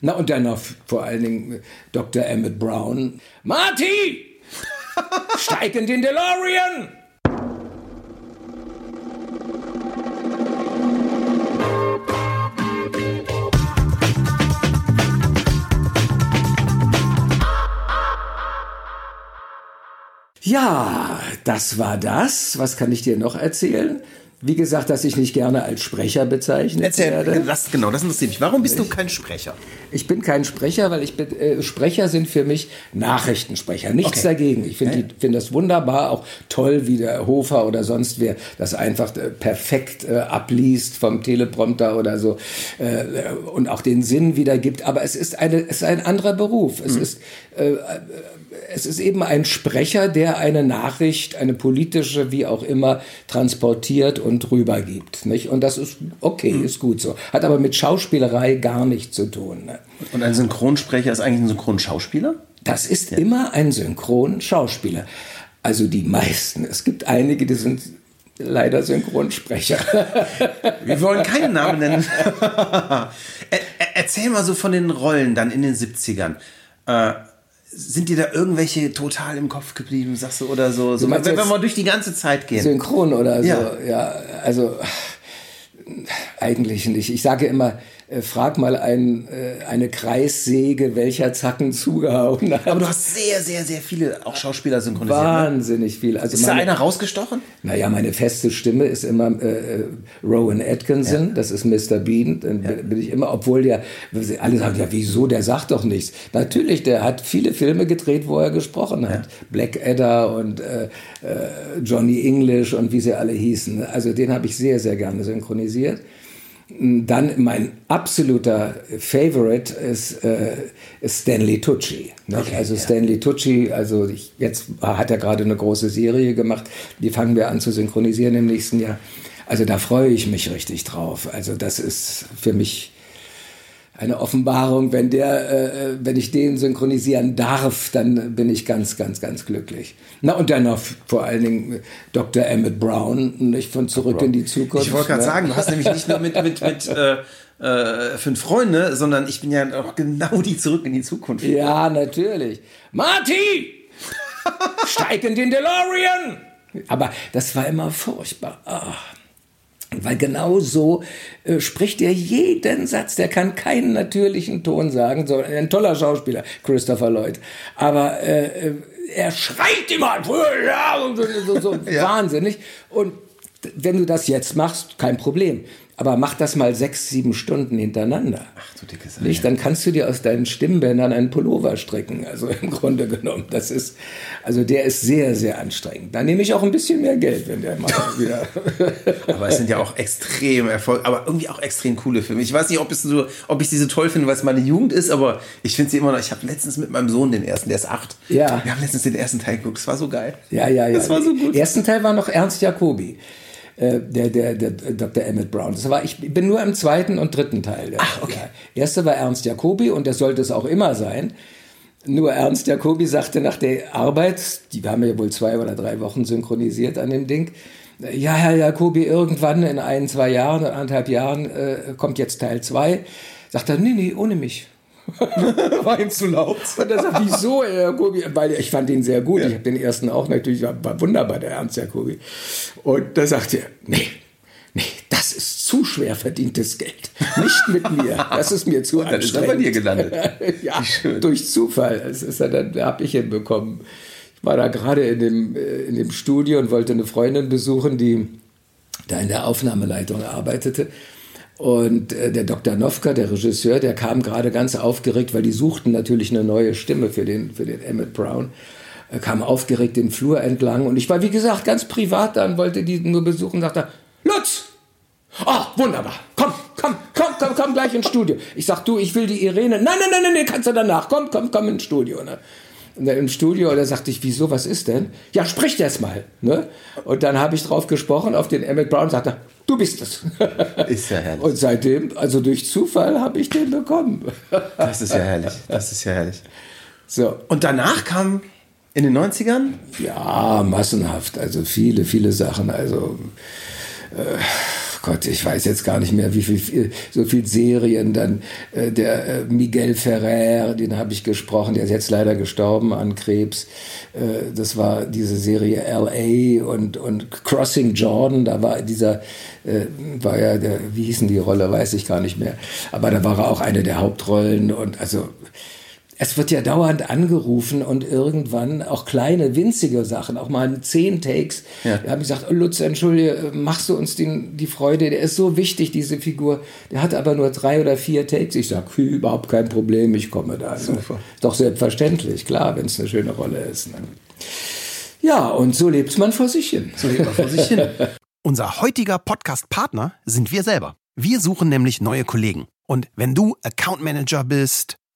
Na und dann noch vor allen Dingen Dr. Emmett Brown. Marty! Steig in den DeLorean! Ja, das war das. Was kann ich dir noch erzählen? Wie gesagt, dass ich nicht gerne als Sprecher bezeichnet Erzähl, werde. das, genau, das interessiert mich. Warum bist du kein Sprecher? Ich bin kein Sprecher, weil ich bin, äh, Sprecher sind für mich Nachrichtensprecher. Nichts Okay. dagegen. Ich finde die- finde das wunderbar, auch toll, wie der Hofer oder sonst wer das einfach äh, perfekt äh, abliest vom Teleprompter oder so äh, und auch den Sinn wiedergibt. Aber es ist eine, es ist ein anderer Beruf. Es ist äh, es ist eben ein Sprecher, der eine Nachricht, eine politische, wie auch immer, transportiert und rübergibt. Nicht? Und das ist okay, ist gut so. Hat aber mit Schauspielerei gar nichts zu tun. Ne? Und ein Synchronsprecher ist eigentlich ein Synchronschauspieler? Das ist immer ein Synchronschauspieler. Also die meisten. Es gibt einige, die sind leider Synchronsprecher. Wir wollen keinen Namen nennen. er, er, erzähl mal so von den Rollen dann in den 70ern. Äh, sind dir da irgendwelche total im Kopf geblieben, sagst du, oder so? so wenn wir mal durch die ganze Zeit gehen. Synchron oder so. Ja. Ja, also eigentlich nicht. Ich sage immer, äh, frag mal ein, äh, eine Kreissäge, welcher Zacken zugehauen hat. Aber du hast sehr, sehr, sehr viele auch Schauspieler synchronisiert. Ne? Wahnsinnig viel. Also Ist da meine- einer rausgestochen? Naja, meine feste Stimme ist immer äh, äh, Rowan Atkinson, das ist Mr. Bean, dann bin- bin ich immer, obwohl der, alle sagen, ja wieso, der sagt doch nichts. Natürlich, der hat viele Filme gedreht, wo er gesprochen hat. Blackadder und äh, äh, Johnny English und wie sie alle hießen. Also den habe ich sehr, sehr gerne synchronisiert. Dann mein absoluter Favorite ist, äh, ist Stanley Tucci. Nicht? also Stanley Tucci, also ich, jetzt hat er gerade eine große Serie gemacht, die fangen wir an zu synchronisieren im nächsten Jahr. Also da freue ich mich richtig drauf. Also das ist für mich eine Offenbarung. Wenn der, äh, wenn ich den synchronisieren darf, dann bin ich ganz, ganz, ganz glücklich. Na und dann noch vor allen Dingen äh, Dr. Emmett Brown, nicht von Zurück in die Zukunft. Ich wollte gerade ne? sagen, du hast nämlich nicht nur mit, mit, mit äh, äh, fünf Freunde, sondern ich bin ja auch genau die zurück in die Zukunft. Ja, natürlich. Marty! Steig in den DeLorean! Aber das war immer furchtbar. Ah. Weil genau so äh, spricht er jeden Satz. Der kann keinen natürlichen Ton sagen. So ein toller Schauspieler, Christopher Lloyd. Aber äh, äh, er schreit immer ja, so, so, so wahnsinnig. Und wenn du das jetzt machst, kein Problem. Aber mach das mal sechs, sieben Stunden hintereinander. Ach du dicke Sau. Nicht? Dann kannst du dir aus deinen Stimmbändern einen Pullover stricken. Also im Grunde genommen, das ist, also der ist sehr, sehr anstrengend. Da nehme ich auch ein bisschen mehr Geld, wenn der mal wieder. Aber es sind ja auch extrem Erfolg, aber irgendwie auch extrem coole Filme. Ich weiß nicht, ob, es so, ob ich diese toll finde, weil es meine Jugend ist, aber ich finde sie immer noch. Ich habe letztens mit meinem Sohn den ersten, der ist acht. Ja. Wir haben letztens den ersten Teil geguckt. Das war so geil. ja, ja, ja. Das war so gut. Im ersten Teil war noch Ernst Jacobi. Äh, Der, der, der Dr. Emmett Brown. Das war, ich bin nur im zweiten und dritten Teil. Ach, okay. Der erste war Ernst Jacobi und das sollte es auch immer sein. Nur Ernst Jacobi sagte nach der Arbeit, die haben ja wohl zwei oder drei Wochen synchronisiert an dem Ding, ja, Herr Jacobi, irgendwann in ein, zwei Jahren, anderthalb Jahren äh, kommt jetzt Teil zwei. Sagt er, nee, nee, ohne mich. War ihm zu laut. Und er sagt, wieso, Herr Jacobi? Weil ich fand ihn sehr gut. Ich habe den ersten auch natürlich, war, wunderbar, der Ernst Jacobi. Und da sagt er, nee, nee, das ist zu schwer verdientes Geld. Nicht mit mir. Das ist mir zu dann ist er anstrengend. bei dir gelandet. ja, durch Zufall. Das ist er dann, habe ich hinbekommen. Ich war da gerade in dem, äh, in dem Studio und wollte eine Freundin besuchen, die da in der Aufnahmeleitung arbeitete. Und äh, der Dr. Nowka, der Regisseur, der kam gerade ganz aufgeregt, weil die suchten natürlich eine neue Stimme für den, für den Emmett Brown. Er kam aufgeregt den Flur entlang und ich war, wie gesagt, ganz privat da und wollte die nur besuchen, sagte, Lutz! Oh, wunderbar. Komm, komm, komm, komm, komm gleich ins Studio. Ich sag, du, ich will die Irene. Nein, nein, nein, nein, kannst du danach. Komm, komm, komm ins Studio. Ne? Und im Studio, da sagte ich, wieso, was ist denn? Ja, sprich das mal. Ne? Und dann habe ich drauf gesprochen auf den Emmett Brown und sagte, du bist es. Ist ja herrlich. Und seitdem, also durch Zufall, habe ich den bekommen. Das ist ja herrlich. Das ist ja herrlich. So, Und danach kam in den 90ern ja, massenhaft. Also viele, viele Sachen. Also ach Gott, ich weiß jetzt gar nicht mehr, wie viel, so viel Serien dann, äh, der äh, Miguel Ferrer, den habe ich gesprochen, der ist jetzt leider gestorben an Krebs. Äh, das war diese Serie L.A. und, und Crossing Jordan, da war dieser, äh, war ja der, wie hießen die Rolle, weiß ich gar nicht mehr. Aber da war er auch eine der Hauptrollen und also es wird ja dauernd angerufen und irgendwann auch kleine, winzige Sachen, auch mal zehn Takes. Ja. Da habe ich gesagt, oh, Lutz, entschuldige, machst du uns den, die Freude, der ist so wichtig, diese Figur. Der hat aber nur drei oder vier Takes. Ich sage, überhaupt kein Problem, ich komme da. Super. Doch selbstverständlich, klar, wenn es eine schöne Rolle ist. Ne? Ja, und so lebt man vor sich hin. So lebt man vor sich hin. Unser heutiger Podcast-Partner sind wir selber. Wir suchen nämlich neue Kollegen. Und wenn du Account Manager bist,